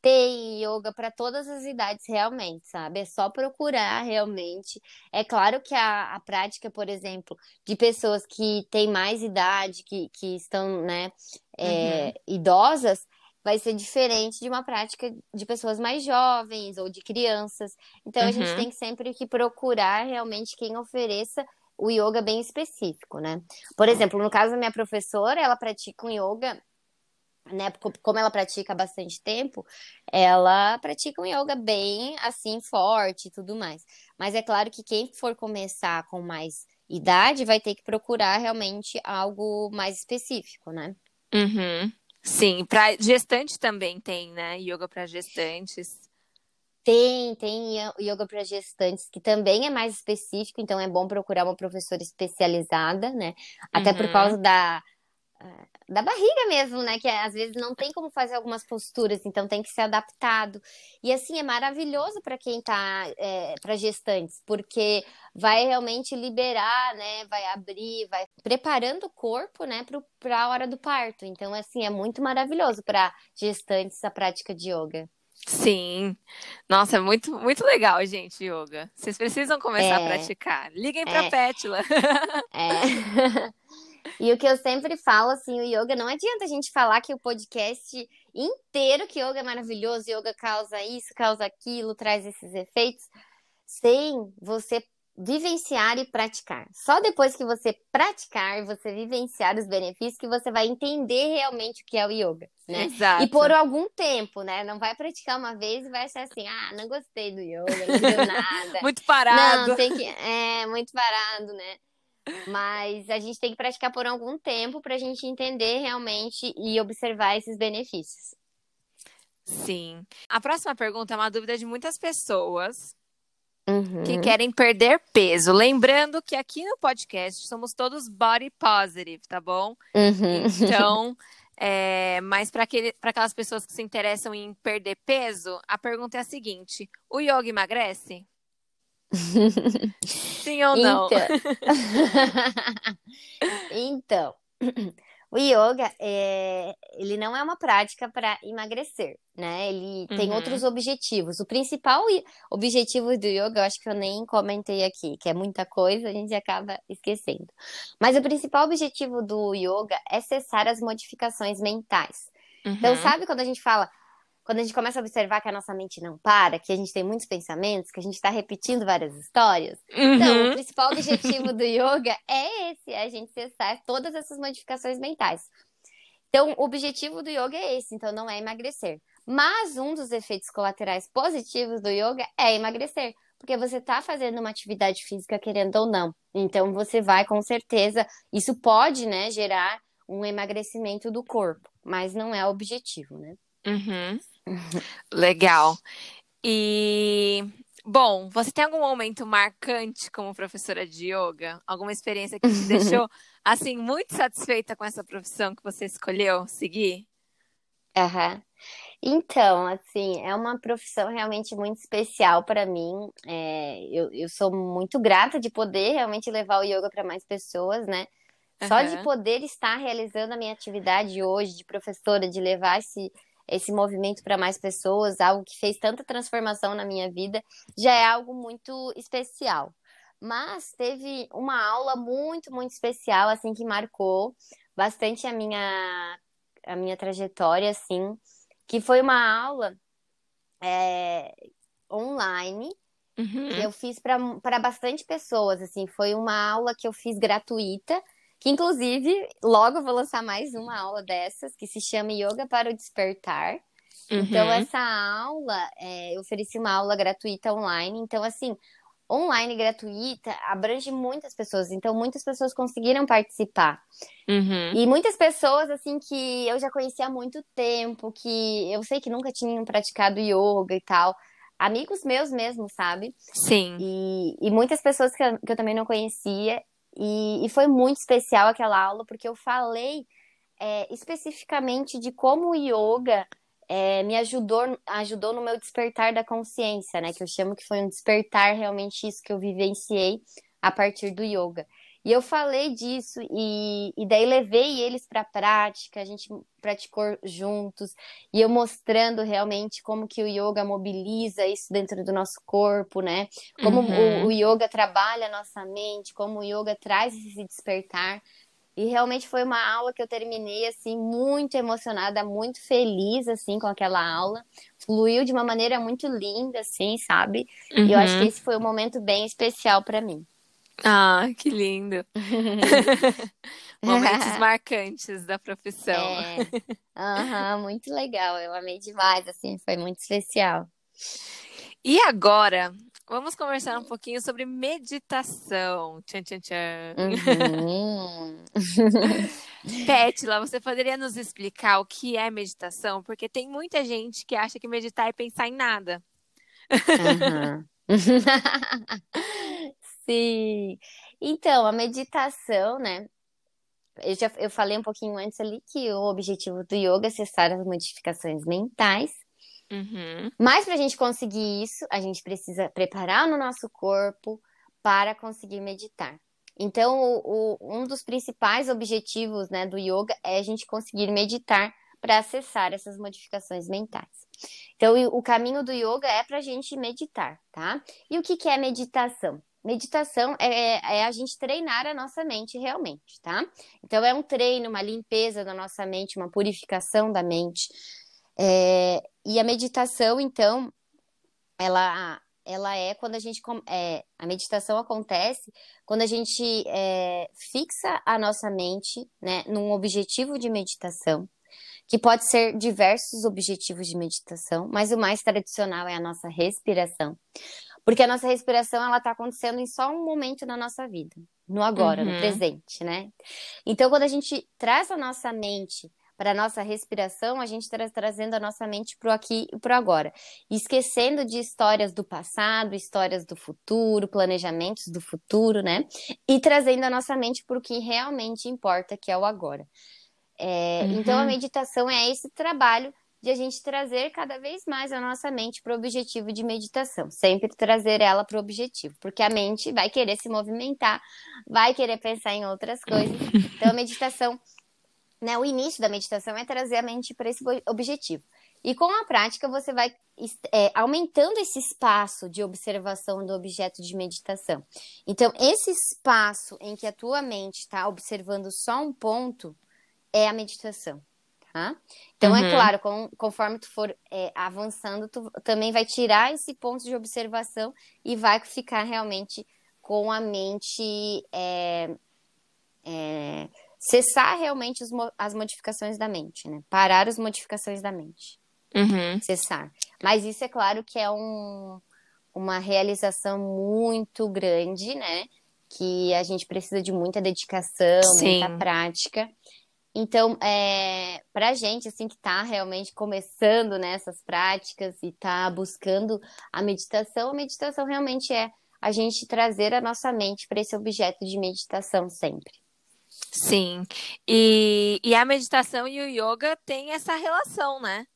Tem yoga para todas as idades, realmente, sabe? É só procurar realmente. É claro que a, a prática, por exemplo, de pessoas que têm mais idade, que, que estão, né, é, uhum. idosas, vai ser diferente de uma prática de pessoas mais jovens ou de crianças. Então, uhum. a gente uhum. tem que sempre que procurar realmente quem ofereça o yoga bem específico, né? Por exemplo, no caso da minha professora, ela pratica um yoga né, como ela pratica há bastante tempo, ela pratica um yoga bem assim forte e tudo mais. Mas é claro que quem for começar com mais idade vai ter que procurar realmente algo mais específico, né? Uhum. Sim, para gestante também tem, né? Yoga para gestantes. Tem, tem yoga para gestantes, que também é mais específico, então é bom procurar uma professora especializada, né? Até uhum. por causa da da barriga mesmo, né? Que às vezes não tem como fazer algumas posturas, então tem que ser adaptado. E assim é maravilhoso para quem tá é, para gestantes, porque vai realmente liberar, né? Vai abrir, vai preparando o corpo, né? Para a hora do parto. Então assim é muito maravilhoso para gestantes a prática de yoga. Sim. Nossa, é muito, muito legal, gente, yoga. Vocês precisam começar é, a praticar. Liguem para é, Pétila. É. E o que eu sempre falo, assim, o yoga, não adianta a gente falar que o podcast inteiro que yoga é maravilhoso, yoga causa isso, causa aquilo, traz esses efeitos, sem você vivenciar e praticar. Só depois que você praticar, você vivenciar os benefícios, que você vai entender realmente o que é o yoga, né? Exato. E por algum tempo, né? Não vai praticar uma vez e vai achar assim, ah, não gostei do yoga, não deu nada. muito parado. Não, tem que... É, muito parado, né? Mas a gente tem que praticar por algum tempo para a gente entender realmente e observar esses benefícios. Sim. A próxima pergunta é uma dúvida de muitas pessoas uhum. que querem perder peso. Lembrando que aqui no podcast somos todos body positive, tá bom? Uhum. Então, é, mas para aquelas pessoas que se interessam em perder peso, a pergunta é a seguinte: o yoga emagrece? Sim ou não? Então, então o yoga é, ele não é uma prática para emagrecer, né? Ele uhum. tem outros objetivos. O principal objetivo do yoga, eu acho que eu nem comentei aqui, que é muita coisa, a gente acaba esquecendo. Mas o principal objetivo do yoga é cessar as modificações mentais. Então, uhum. Então, sabe quando a gente fala, quando a gente começa a observar que a nossa mente não para, que a gente tem muitos pensamentos, que a gente está repetindo várias histórias. Uhum. Então, o principal objetivo do yoga é esse, é a gente cessar todas essas modificações mentais. Então, o objetivo do yoga é esse, então não é emagrecer. Mas um dos efeitos colaterais positivos do yoga é emagrecer, porque você está fazendo uma atividade física querendo ou não. Então, você vai com certeza, isso pode, né, gerar um emagrecimento do corpo, mas não é o objetivo, né? Uhum. Legal. E bom, você tem algum momento marcante como professora de yoga? Alguma experiência que te deixou assim muito satisfeita com essa profissão que você escolheu seguir? Uhum. Então, assim, é uma profissão realmente muito especial para mim. É, eu, eu sou muito grata de poder realmente levar o yoga para mais pessoas, né? Só uhum. de poder estar realizando a minha atividade hoje de professora, de levar esse, esse movimento para mais pessoas, algo que fez tanta transformação na minha vida, já é algo muito especial. Mas teve uma aula muito, muito especial, assim, que marcou bastante a minha, a minha trajetória, assim, que foi uma aula é, online uhum. que eu fiz para bastante pessoas, assim, foi uma aula que eu fiz gratuita, que inclusive logo vou lançar mais uma aula dessas que se chama Yoga para o Despertar. Então, uhum. Então essa aula, é, eu ofereci uma aula gratuita online. Então assim, online gratuita abrange muitas pessoas, então muitas pessoas conseguiram participar. Uhum. E muitas pessoas, assim, que eu já conhecia há muito tempo, que eu sei que nunca tinham praticado yoga e tal. Amigos meus mesmo, sabe? Sim. E, e muitas pessoas que eu, que eu também não conhecia. E, e foi muito especial aquela aula, porque eu falei é, especificamente de como o yoga é, me ajudou, ajudou no meu despertar da consciência, né? Que eu chamo que foi um despertar realmente isso que eu vivenciei a partir do yoga. E eu falei disso e, e daí levei eles para a prática, a gente praticou juntos e eu mostrando realmente como que o yoga mobiliza isso dentro do nosso corpo, né? Como uhum. o, o yoga trabalha a nossa mente, como o yoga traz esse despertar. E realmente foi uma aula que eu terminei assim muito emocionada, muito feliz assim com aquela aula. Fluiu de uma maneira muito linda assim, sabe? Uhum. E eu acho que uhum. esse foi um momento bem especial para mim. Ah, que lindo. Momentos marcantes da profissão. É. Uhum, muito legal. Eu amei demais, assim, foi muito especial. E agora, Vamos conversar um pouquinho sobre meditação. Tchan, tchan, tchan. Uhum. Pétila, você poderia nos explicar o que é meditação? Porque tem muita gente que acha que meditar é pensar em nada. Uhum. Sim. Então, a meditação, né? Eu já eu falei um pouquinho antes ali que o objetivo do yoga é cessar as modificações mentais Uhum. Mas para a gente conseguir isso, a gente precisa preparar no nosso corpo para conseguir meditar. Então, o, o, um dos principais objetivos né, do yoga é a gente conseguir meditar para acessar essas modificações mentais. Então, o caminho do yoga é para a gente meditar, tá? E o que, que é meditação? Meditação é, é, a gente treinar a nossa mente realmente, tá? Então, é um treino, uma limpeza da nossa mente, uma purificação da mente. É, e a meditação, então, ela, ela é quando a gente. É, a meditação acontece quando a gente é, fixa a nossa mente né, num objetivo de meditação, que pode ser diversos objetivos de meditação, mas o mais tradicional é a nossa respiração. Porque a nossa respiração ela está acontecendo em só um momento na nossa vida, no agora, uhum. no presente, né? Então, quando a gente traz a nossa mente para a nossa respiração, a gente está trazendo a nossa mente para o aqui e para o agora. Esquecendo de histórias do passado, histórias do futuro, planejamentos do futuro, né? E trazendo a nossa mente para o que realmente importa, que é o agora. É, uhum. Então, a meditação é esse trabalho de a gente trazer cada vez mais a nossa mente para o objetivo de meditação, sempre trazer ela para o objetivo, porque a mente vai querer se movimentar, vai querer pensar em outras coisas. Então, a meditação né, o início da meditação é trazer a mente para esse objetivo. E com a prática, você vai é, aumentando esse espaço de observação do objeto de meditação. Então, esse espaço em que a tua mente está observando só um ponto é a meditação. Tá? Então, é uhum. é claro, com, conforme tu for é, avançando, tu também vai tirar esse ponto de observação e vai ficar realmente com a mente é, é cessar realmente os, as modificações da mente, né? Parar as modificações da mente. Uhum. Cessar. Mas isso é claro que é um, uma realização muito grande, né? Que a gente precisa de muita dedicação, Sim. muita prática. Então, é, a gente, assim, que está realmente começando nessas né, práticas e está buscando a meditação, a meditação realmente é a gente trazer a nossa mente para esse objeto de meditação sempre. Sim. E, e a meditação e o yoga têm essa relação, né?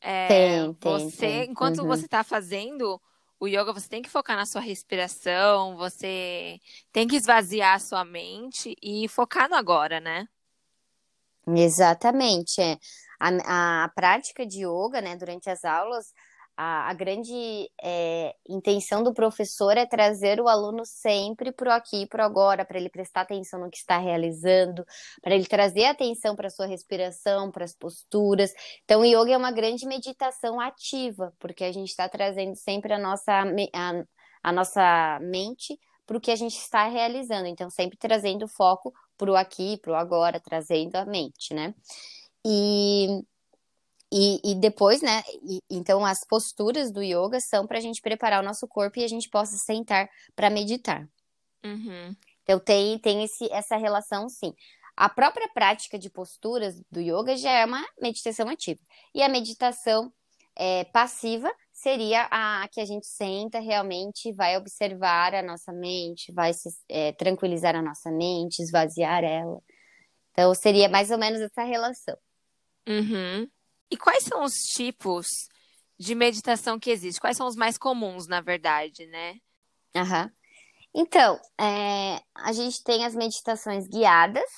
É, tem, tem, você, tem. enquanto uhum. você está fazendo o yoga, você tem que focar na sua respiração, você tem que esvaziar a sua mente e focar no agora, né? Exatamente. É. A, a, prática de yoga, né, durante as aulas, a, a grande é, intenção do professor é trazer o aluno sempre para o aqui e para agora, para ele prestar atenção no que está realizando, para ele trazer atenção para a sua respiração, para as posturas. Então, o yoga é uma grande meditação ativa, porque a gente está trazendo sempre a nossa, a, a nossa mente para o que a gente está realizando. Então, sempre trazendo foco para o aqui, para o agora, trazendo a mente, né? E E, e depois, né? E, então, as posturas do yoga são para a gente preparar o nosso corpo e a gente possa sentar para meditar. Uhum. Então, tem, tem esse, essa relação, sim. A própria prática de posturas do yoga já é uma meditação ativa. E a meditação é, passiva seria a que a gente senta realmente, vai observar a nossa mente, vai se, é, tranquilizar a nossa mente, esvaziar ela. Então, seria mais ou menos essa relação. Uhum. E quais são os tipos de meditação que existem? Quais são os mais comuns, na verdade, né? Aham. Então, é, a gente tem as meditações guiadas,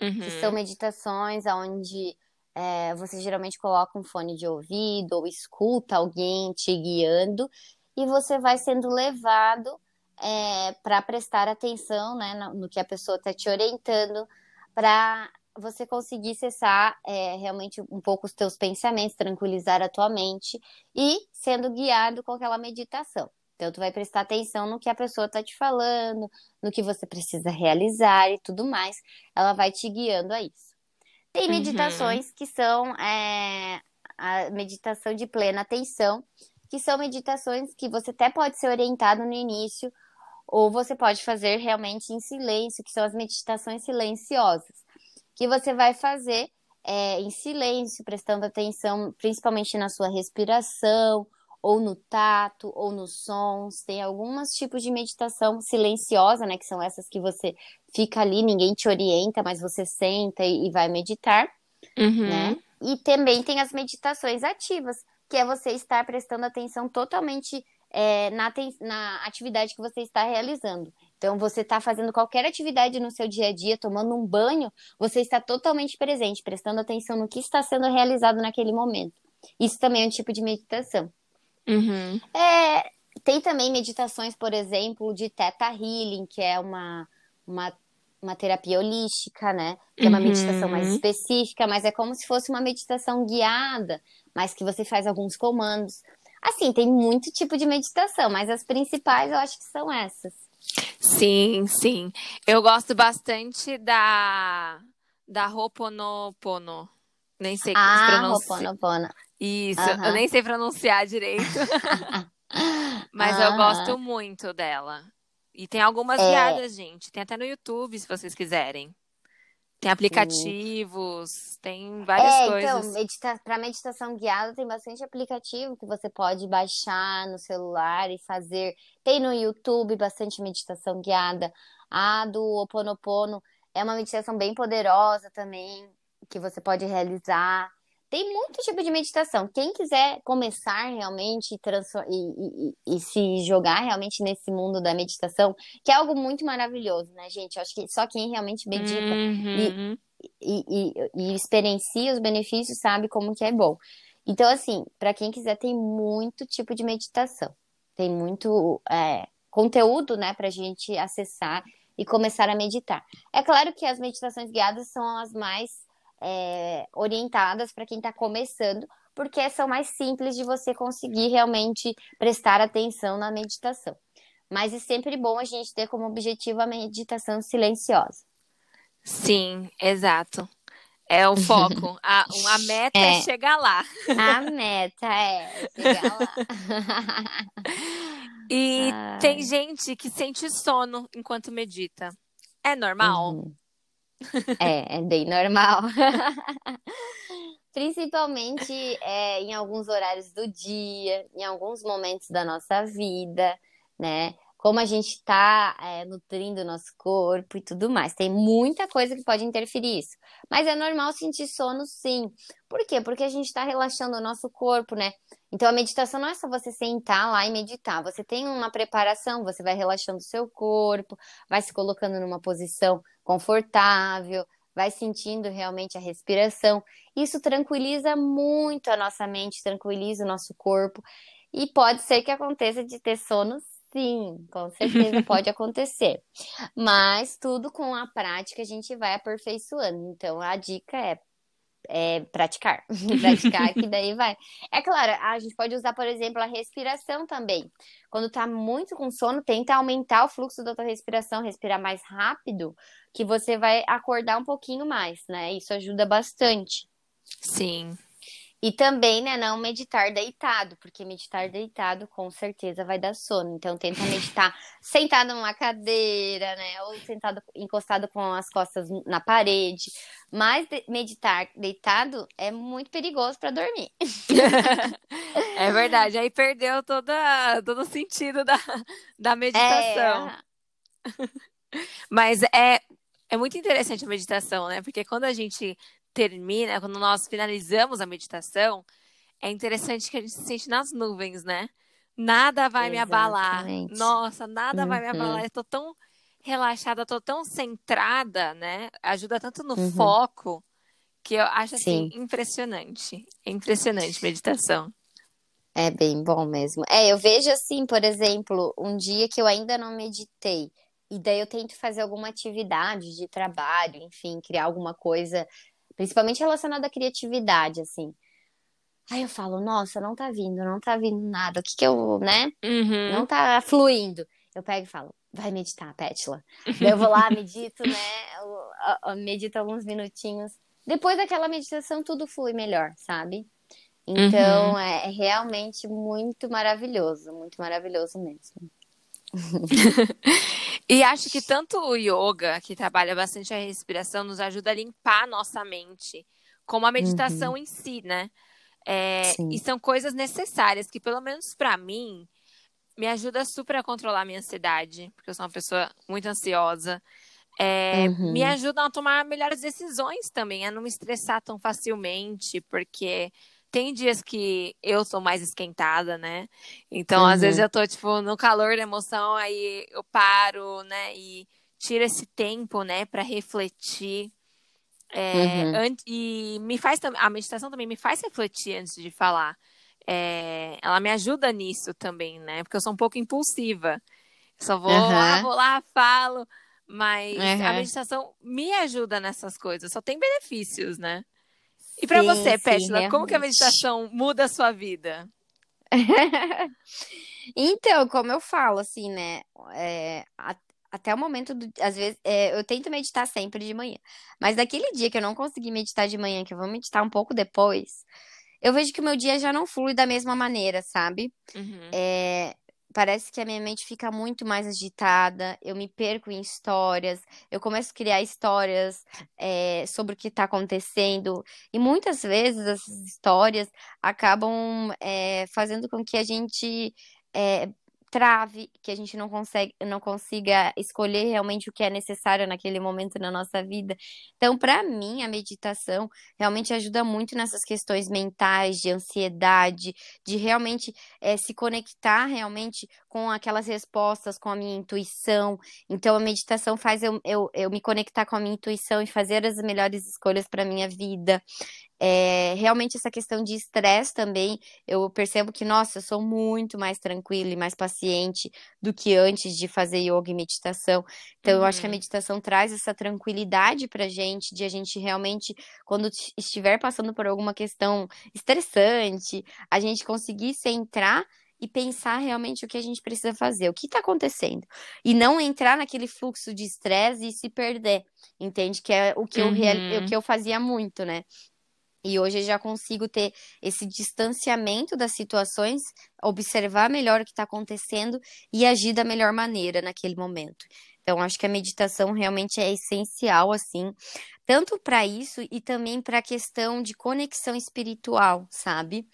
uhum. que são meditações onde é, você geralmente coloca um fone de ouvido ou escuta alguém te guiando e você vai sendo levado é, para prestar atenção né, no, no que a pessoa está te orientando, para você conseguir cessar é, realmente um pouco os teus pensamentos, tranquilizar a tua mente e sendo guiado com aquela meditação. Então, tu vai prestar atenção no que a pessoa está te falando, no que você precisa realizar e tudo mais. Ela vai te guiando a isso. Tem Uhum. meditações que são é, a meditação de plena atenção, que são meditações que você até pode ser orientado no início, ou você pode fazer realmente em silêncio, que são as meditações silenciosas, que você vai fazer é, em silêncio, prestando atenção principalmente na sua respiração, ou no tato, ou nos sons. Tem alguns tipos de meditação silenciosa, né? Que são essas que você fica ali, ninguém te orienta, mas você senta e, e vai meditar, Uhum. né? E também tem as meditações ativas, que é você estar prestando atenção totalmente é, na, na atividade que você está realizando. Então, você está fazendo qualquer atividade no seu dia a dia, tomando um banho, você está totalmente presente, prestando atenção no que está sendo realizado naquele momento. Isso também é um tipo de meditação. Uhum. É, tem também meditações, por exemplo, de Theta Healing, que é uma, uma, uma terapia holística, né? Que é uma Uhum. meditação mais específica, mas é como se fosse uma meditação guiada, mas que você faz alguns comandos. Assim, tem muito tipo de meditação, mas as principais eu acho que são essas. Sim, sim. Eu gosto bastante da da Ho'oponopono. Nem sei como Ah, pronunciar. Ho'oponopono. Isso, Aham. eu nem sei pronunciar direito, mas eu Aham. gosto muito dela. E tem algumas É. guiadas, gente. Tem até no YouTube, se vocês quiserem. Tem aplicativos, tem várias É, coisas. então, medita para meditação guiada tem bastante aplicativo que você pode baixar no celular e fazer. Tem no YouTube bastante meditação guiada. A do Ho Oponopono é uma meditação bem poderosa também, que você pode realizar. Tem muito tipo de meditação. Quem quiser começar realmente e, e- e- se jogar realmente nesse mundo da meditação, que é algo muito maravilhoso, né, gente? Eu acho que só quem realmente medita Uhum. e, e, e experiencia os benefícios, sabe como que é bom. Então, assim, para quem quiser, tem muito tipo de meditação. Tem muito é, conteúdo, né, pra gente acessar e começar a meditar. É claro que as meditações guiadas são as mais é, orientadas para quem está começando, porque são mais simples de você conseguir realmente prestar atenção na meditação. Mas é sempre bom a gente ter como objetivo a meditação silenciosa. Sim, exato. É o foco. A, a meta é. É. chegar lá. A meta é chegar lá. E Ai. tem gente que sente sono enquanto medita. É normal? Uhum. É, é bem normal. Principalmente é, em alguns horários do dia, em alguns momentos da nossa vida, né? Como a gente está nutrindo o nosso corpo e tudo mais. Tem muita coisa que pode interferir isso. Mas é normal sentir sono, sim. Por quê? Porque a gente está relaxando o nosso corpo, né? Então a meditação não é só você sentar lá e meditar. Você tem uma preparação, você vai relaxando o seu corpo, vai se colocando numa posição confortável, vai sentindo realmente a respiração. Isso tranquiliza muito a nossa mente, tranquiliza o nosso corpo. E pode ser que aconteça de ter sono, sim, com certeza pode acontecer. Mas tudo com a prática a gente vai aperfeiçoando. Então a dica é, é praticar. praticar, que daí vai. É claro, a gente pode usar, por exemplo, a respiração também. Quando tá muito com sono, tenta aumentar o fluxo da tua respiração, respirar mais rápido, que você vai acordar um pouquinho mais, né? Isso ajuda bastante. Sim. E também, né, não meditar deitado, porque meditar deitado com certeza vai dar sono. Então, tenta meditar sentado numa cadeira, né, ou sentado encostado com as costas na parede. Mas meditar deitado é muito perigoso para dormir. é verdade. Aí perdeu toda, todo o sentido da, da meditação. É... Mas é, é muito interessante a meditação, né? Porque quando a gente termina, quando nós finalizamos a meditação, é interessante que a gente se sente nas nuvens, né? Nada vai Exatamente. me abalar. Nossa, nada uhum. vai me abalar. Uhum. Eu tô tão relaxada, tô tão centrada, né? Ajuda tanto no uhum. foco que eu acho assim Sim. impressionante. É impressionante meditação. É bem bom mesmo. É, eu vejo assim, por exemplo, um dia que eu ainda não meditei, e daí eu tento fazer alguma atividade de trabalho, enfim, criar alguma coisa Principalmente relacionado à criatividade, assim. Aí eu falo, nossa, não tá vindo, não tá vindo nada. O que que eu, né? Uhum. Não tá fluindo. Eu pego e falo, vai meditar, Pétila. Daí eu vou lá, medito, né? Eu, eu, medito alguns minutinhos. Depois daquela meditação, tudo flui melhor, sabe? Então, uhum. é, é realmente muito maravilhoso, muito maravilhoso mesmo. e acho que tanto o yoga, que trabalha bastante a respiração, nos ajuda a limpar a nossa mente, como a meditação uhum. em si, né? É, e são coisas necessárias que, pelo menos para mim, me ajuda super a controlar a minha ansiedade, porque eu sou uma pessoa muito ansiosa. É, uhum. Me ajudam a tomar melhores decisões também, a não me estressar tão facilmente, porque tem dias que eu sou mais esquentada, né? Então, uhum. às vezes uhum. eu tô, tipo, no calor da emoção, aí eu paro, né? E tiro esse tempo, né, para refletir. É, uhum. E me faz a meditação também me faz refletir antes de falar. É, ela me ajuda nisso também, né? Porque eu sou um pouco impulsiva. Só vou uhum. lá, vou lá, falo. Mas a meditação me ajuda nessas coisas. Só tem benefícios, né? E para você, Pétila, como que a meditação muda a sua vida? então, como eu falo, assim, né? É, a, até o momento, do, às vezes, é, eu tento meditar sempre de manhã. Mas daquele dia que eu não consegui meditar de manhã, que eu vou meditar um pouco depois, eu vejo que o meu dia já não flui da mesma maneira, sabe? Uhum. É, parece que a minha mente fica muito mais agitada, eu me perco em histórias, eu começo a criar histórias é, sobre o que está acontecendo, e muitas vezes essas histórias acabam é, fazendo com que a gente é, trave, que a gente não consegue, não consiga escolher realmente o que é necessário naquele momento na nossa vida. Então, para mim, a meditação realmente ajuda muito nessas questões mentais, de ansiedade, de realmente é, se conectar realmente com aquelas respostas, com a minha intuição. Então, a meditação faz eu, eu, eu me conectar com a minha intuição e fazer as melhores escolhas para minha vida. É, realmente essa questão de estresse também, eu percebo que, nossa, eu sou muito mais tranquila e mais paciente do que antes de fazer yoga e meditação. Então, uhum. eu acho que a uhum. meditação traz essa tranquilidade pra gente, de a gente realmente, quando estiver passando por alguma questão estressante, a gente conseguir centrar e pensar realmente o que a gente precisa fazer, o que está acontecendo. E não entrar naquele fluxo de estresse e se perder, entende? Que é o que, uhum. eu, o que eu fazia muito, né? E hoje eu já consigo ter esse distanciamento das situações, observar melhor o que está acontecendo e agir da melhor maneira naquele momento. Então, acho que a meditação realmente é essencial, assim, tanto para isso e também para a questão de conexão espiritual, sabe?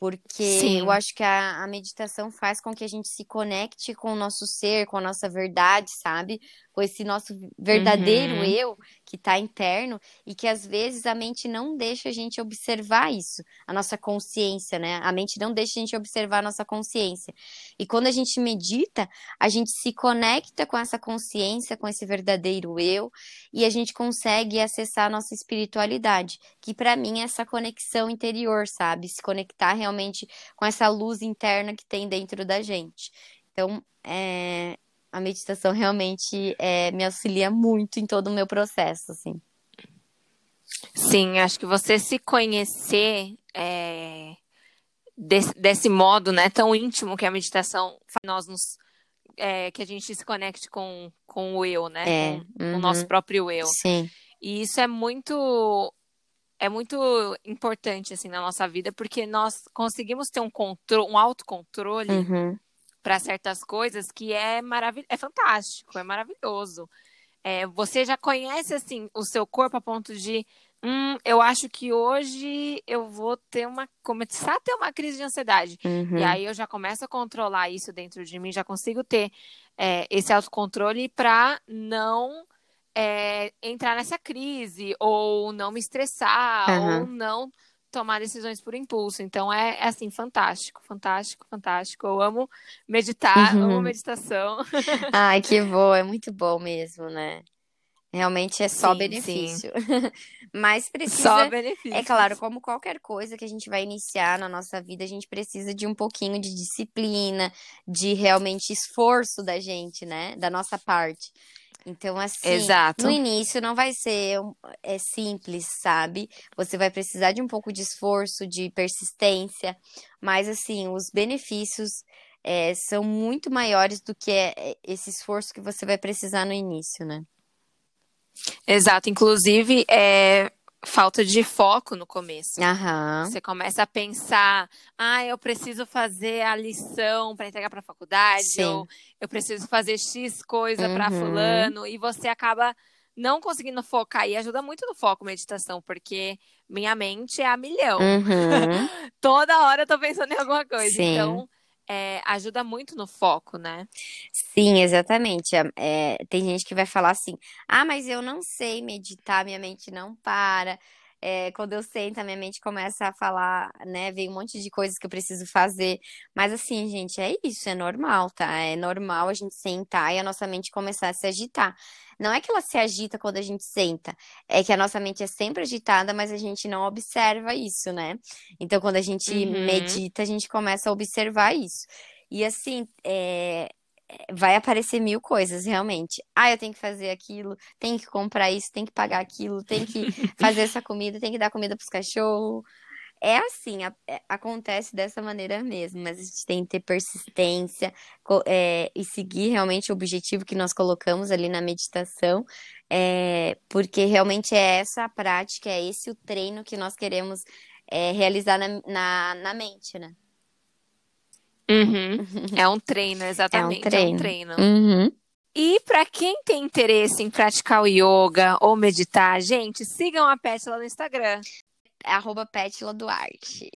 Porque Sim. eu acho que a, a meditação faz com que a gente se conecte com o nosso ser, com a nossa verdade, sabe? Com esse nosso verdadeiro uhum. eu que está interno e que às vezes a mente não deixa a gente observar isso, a nossa consciência, né? A mente não deixa a gente observar a nossa consciência. E quando a gente medita, a gente se conecta com essa consciência, com esse verdadeiro eu, e a gente consegue acessar a nossa espiritualidade, que para mim é essa conexão interior, sabe? Se conectar realmente com essa luz interna que tem dentro da gente. Então, é, a meditação realmente é, me auxilia muito em todo o meu processo, assim. Sim, acho que você se conhecer é, desse, desse, modo, né, tão íntimo que a meditação faz nós nos é, que a gente se conecte com, com o eu, né? É, com, uhum. o nosso próprio eu. Sim. E isso é muito é muito importante assim na nossa vida porque nós conseguimos ter um controle, um autocontrole Uhum. Para certas coisas que é maravilhoso, é fantástico, é maravilhoso. É, você já conhece assim o seu corpo a ponto de, hum, eu acho que hoje eu vou ter uma começar a ter uma crise de ansiedade. Uhum. E aí eu já começo a controlar isso dentro de mim, já consigo ter é, esse autocontrole para não é, entrar nessa crise, ou não me estressar, Aham. ou não tomar decisões por impulso. Então é, é, assim, fantástico, fantástico, fantástico. Eu amo meditar, Uhum. amo meditação. Ai, que bom, é muito bom mesmo, né? Realmente é só Sim, benefício. Mas precisa, Só benefícios. é claro, como qualquer coisa que a gente vai iniciar na nossa vida, a gente precisa de um pouquinho de disciplina, de realmente esforço da gente, né? Da nossa parte. Então, assim, Exato. no início não vai ser é simples, sabe? Você vai precisar de um pouco de esforço, de persistência, mas assim, os benefícios é, são muito maiores do que é, esse esforço que você vai precisar no início, né? Exato. Inclusive, é falta de foco no começo. Aham. Você começa a pensar, ah, eu preciso fazer a lição para entregar para a faculdade, Sim. ou eu preciso fazer X coisa para Uhum. fulano, e você acaba não conseguindo focar. E ajuda muito no foco meditação, porque minha mente é a milhão. Uhum. Toda hora eu tô pensando em alguma coisa. Sim. Então, é, ajuda muito no foco, né? Sim, exatamente. É, tem gente que vai falar assim: ah, mas eu não sei meditar, minha mente não para. É, quando eu sento, a minha mente começa a falar, né? Vem um monte de coisas que eu preciso fazer. Mas assim, gente, é isso, é normal, tá? É normal a gente sentar e a nossa mente começar a se agitar. Não é que ela se agita quando a gente senta, é que a nossa mente é sempre agitada, mas a gente não observa isso, né? Então, quando a gente Uhum. medita, a gente começa a observar isso. E assim, é, vai aparecer mil coisas, realmente. Ah, eu tenho que fazer aquilo, tenho que comprar isso, tenho que pagar aquilo, tenho que fazer essa comida, tenho que dar comida para os cachorros. É assim, a- é- acontece dessa maneira mesmo, mas a gente tem que ter persistência é, e seguir realmente o objetivo que nós colocamos ali na meditação, é, porque realmente é essa a prática, é esse o treino que nós queremos é, realizar na, na, na mente, né? Uhum. É um treino, exatamente. É um treino. treino. Uhum. E para quem tem interesse em praticar o yoga ou meditar, gente, sigam a Pétala no Instagram. Arroba Pétila Duarte.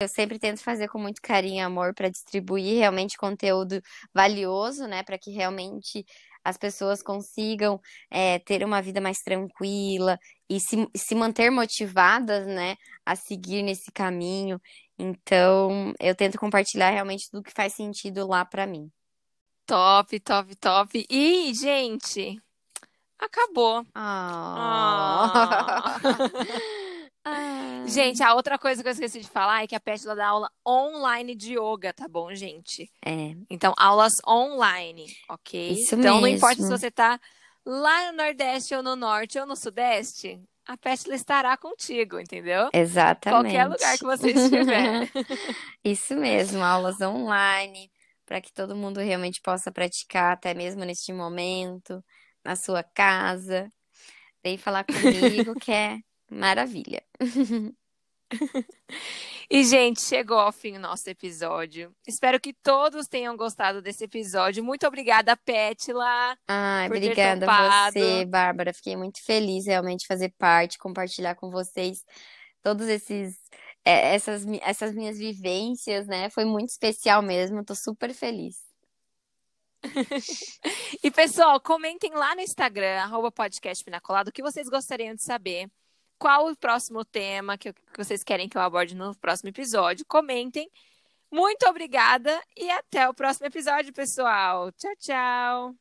Eu sempre tento fazer com muito carinho e amor para distribuir realmente conteúdo valioso, né? Para que realmente as pessoas consigam é, ter uma vida mais tranquila e se, se manter motivadas, né? A seguir nesse caminho. Então, eu tento compartilhar realmente tudo que faz sentido lá para mim. Top, top, top. E, gente, acabou. Ah. Ah. Gente, a outra coisa que eu esqueci de falar é que a Pétala dá aula online de yoga, tá bom, gente? É, Então, aulas online, ok? Isso então, não importa se mesmo. você tá lá no Nordeste ou no Norte ou no Sudeste, a Pétala estará contigo, entendeu? exatamente. Qualquer lugar que você estiver. Isso mesmo, aulas online, para que todo mundo realmente possa praticar, até mesmo neste momento, na sua casa. Vem falar comigo, que é maravilha. E, gente, chegou ao fim o nosso episódio. Espero que todos tenham gostado desse episódio. Muito obrigada, Pétila. Ai, Por obrigada a você, Bárbara. Fiquei muito feliz realmente de fazer parte, compartilhar com vocês todos esses é, essas, essas minhas vivências, né? Foi muito especial mesmo. Tô super feliz. E, pessoal, comentem lá no Instagram, arroba podcast Pinacolado, o que vocês gostariam de saber. Qual o próximo tema que, que vocês querem que eu aborde no próximo episódio? Comentem. Muito obrigada e até o próximo episódio, pessoal. Tchau, tchau.